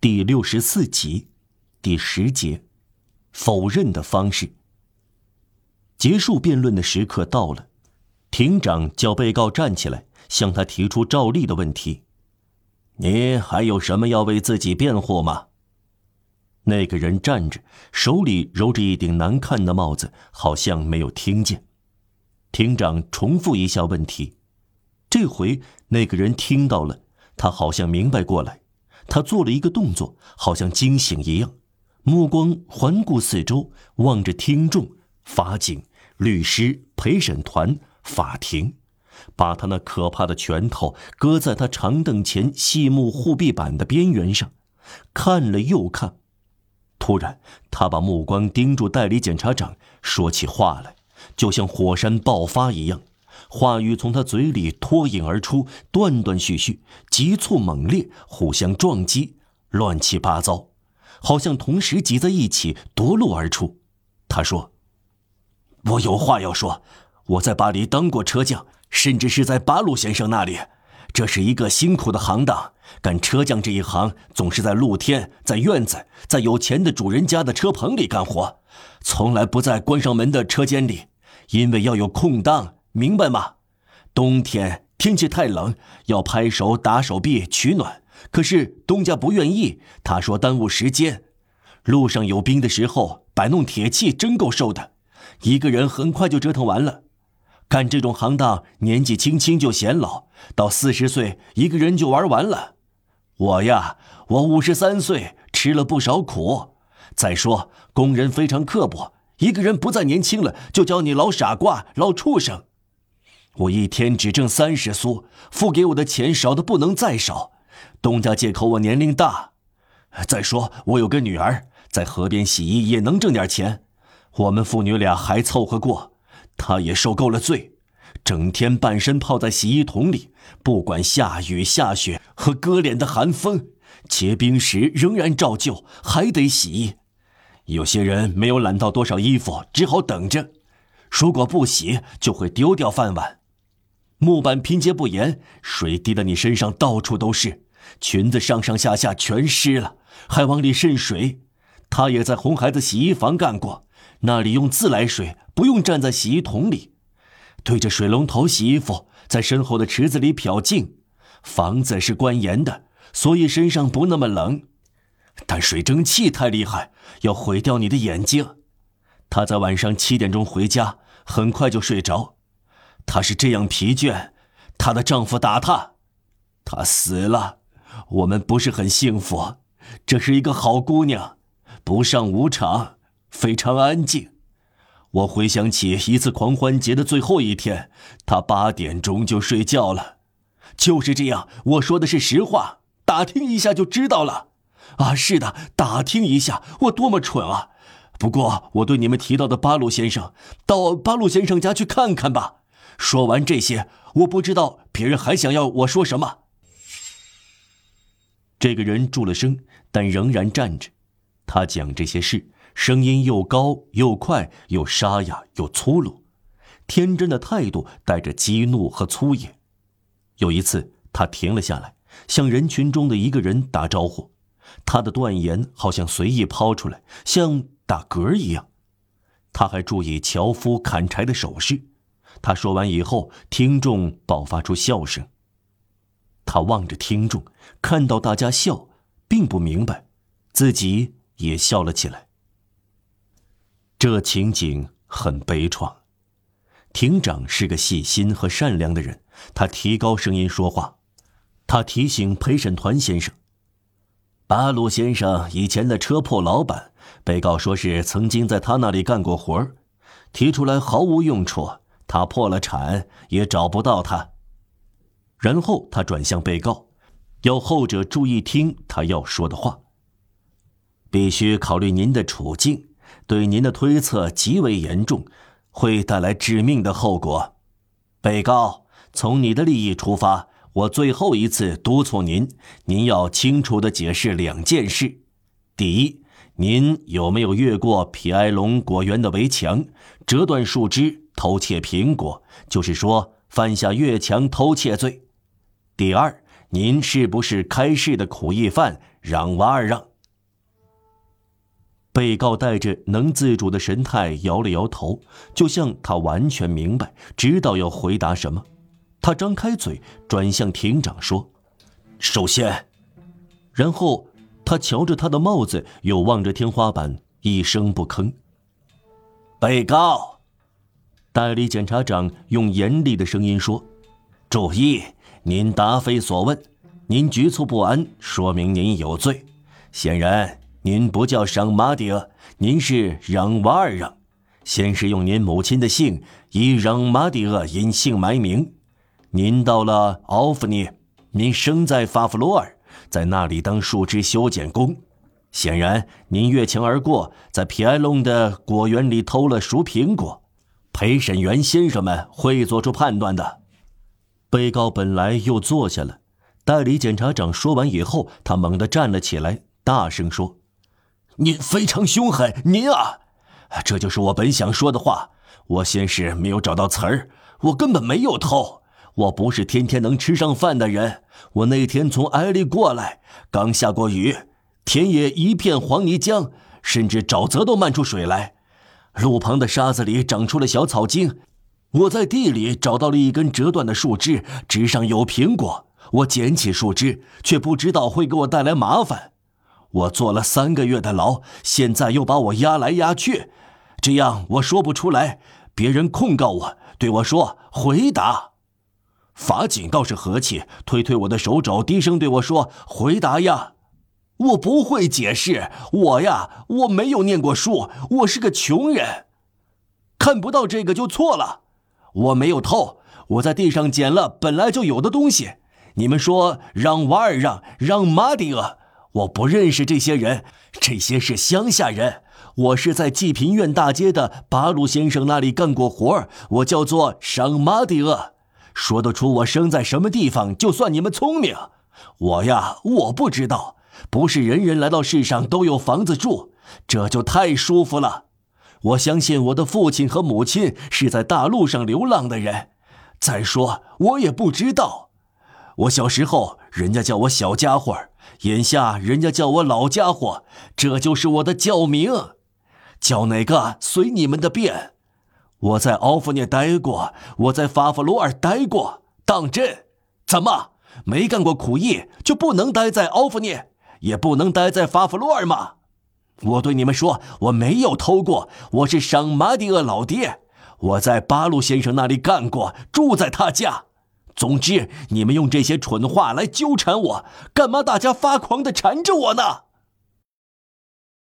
第六十四集，第十节，否认的方式。结束辩论的时刻到了，庭长叫被告站起来，向他提出照例的问题：“你还有什么要为自己辩护吗？”那个人站着，手里揉着一顶难看的帽子，好像没有听见。庭长重复一下问题，这回那个人听到了，他好像明白过来，他做了一个动作，好像惊醒一样，目光环顾四周，望着听众、法警、律师、陪审团、法庭，把他那可怕的拳头搁在他长凳前细木护壁板的边缘上，看了又看。突然，他把目光盯住代理检察长，说起话来，就像火山爆发一样，话语从他嘴里脱颖而出，断断续续，急促猛烈，互相撞击，乱七八糟，好像同时挤在一起夺路而出。他说：“我有话要说，我在巴黎当过车匠，甚至是在巴鲁先生那里。”这是一个辛苦的行当，干车匠这一行总是在露天、在院子、在有钱的主人家的车棚里干活，从来不在关上门的车间里，因为要有空档，明白吗？冬天天气太冷，要拍手打手臂取暖，可是东家不愿意，他说耽误时间。路上有冰的时候，摆弄铁器真够受的，一个人很快就折腾完了。干这种行当，年纪轻轻就显老，到四十岁一个人就玩完了。我呀，我五十三岁，吃了不少苦。再说工人非常刻薄，一个人不再年轻了，就叫你老傻瓜、老畜生。我一天只挣三十苏，付给我的钱少的不能再少。东家借口我年龄大，再说我有个女儿在河边洗衣，也能挣点钱。我们父女俩还凑合过。他也受够了罪，整天半身泡在洗衣桶里，不管下雨下雪和割脸的寒风，结冰时仍然照旧，还得洗衣。有些人没有揽到多少衣服，只好等着。如果不洗，就会丢掉饭碗。木板拼接不严，水滴的你身上到处都是，裙子上上下下全湿了，还往里渗水。他也在红孩子洗衣房干过。那里用自来水，不用站在洗衣桶里，对着水龙头洗衣服，在身后的池子里漂净。房子是关严的，所以身上不那么冷，但水蒸气太厉害，要毁掉你的眼睛。他在晚上七点钟回家，很快就睡着。她是这样疲倦，她的丈夫打她，她死了。我们不是很幸福，这是一个好姑娘，不上舞场。非常安静。我回想起一次狂欢节的最后一天，他八点钟就睡觉了。就是这样，我说的是实话。打听一下就知道了。啊，是的，打听一下。我多么蠢啊！不过我对你们提到的巴鲁先生，到巴鲁先生家去看看吧。说完这些，我不知道别人还想要我说什么。这个人住了声，但仍然站着。他讲这些事。声音又高又快又沙哑又粗鲁，天真的态度带着激怒和粗野。有一次，他停了下来，向人群中的一个人打招呼，他的断言好像随意抛出来，像打嗝一样。他还注意樵夫砍柴的手势。他说完以后，听众爆发出笑声。他望着听众，看到大家笑，并不明白，自己也笑了起来。这情景很悲怆。庭长是个细心和善良的人，他提高声音说话，他提醒陪审团先生：“巴鲁先生以前的车铺老板，被告说是曾经在他那里干过活提出来毫无用处，他破了产也找不到他。”然后他转向被告，要后者注意听他要说的话，必须考虑您的处境。对您的推测极为严重，会带来致命的后果。被告，从你的利益出发，我最后一次督促您，您要清楚地解释两件事：第一，您有没有越过皮埃隆果园的围墙，折断树枝，偷窃苹果，就是说犯下越墙偷窃罪；第二，您是不是开市的苦役犯让娃儿让？”被告带着能自主的神态摇了摇头，就像他完全明白，知道要回答什么。他张开嘴，转向庭长说：“首先。”然后他瞧着他的帽子，又望着天花板，一声不吭。被告，代理检察长用严厉的声音说：“注意，您答非所问，您局促不安，说明您有罪。显然。”您不叫尚马迪厄，您是让瓦尔让。先是用您母亲的姓，以让马迪厄隐姓埋名。您到了奥夫涅，您生在法弗罗尔，在那里当树枝修剪工。显然，您越墙而过，在皮埃隆的果园里偷了熟苹果。陪审员先生们会做出判断的。被告本来又坐下了，代理检察长说完以后，他猛地站了起来，大声说。您非常凶狠，您啊，这就是我本想说的话。我先是没有找到词儿，我根本没有偷，我不是天天能吃上饭的人。我那天从埃利过来，刚下过雨，田野一片黄泥浆，甚至沼泽都漫出水来。路旁的沙子里长出了小草茎，我在地里找到了一根折断的树枝，枝上有苹果。我捡起树枝，却不知道会给我带来麻烦。我坐了三个月的牢，现在又把我押来押去，这样我说不出来。别人控告我，对我说：“回答。”法警倒是和气，推推我的手肘，低声对我说：“回答呀！”我不会解释，我呀，我没有念过书，我是个穷人，看不到这个就错了。我没有偷，我在地上捡了本来就有的东西。你们说让瓦尔让，让马迪厄。我不认识这些人，这些是乡下人。我是在济贫院大街的巴鲁先生那里干过活我叫做尚马迪厄。说得出我生在什么地方，就算你们聪明。我呀，我不知道，不是人人来到世上都有房子住，这就太舒服了。我相信我的父亲和母亲是在大陆上流浪的人。再说，我也不知道。我小时候，人家叫我小家伙。眼下人家叫我老家伙，这就是我的教名，叫哪个随你们的便。我在奥夫涅待过，我在法弗罗尔待过，当真？怎么没干过苦役就不能待在奥夫涅，也不能待在法弗洛尔吗？我对你们说，我没有偷过，我是赏马蒂厄老爹，我在巴鲁先生那里干过，住在他家。总之，你们用这些蠢话来纠缠我，干嘛？大家发狂的缠着我呢？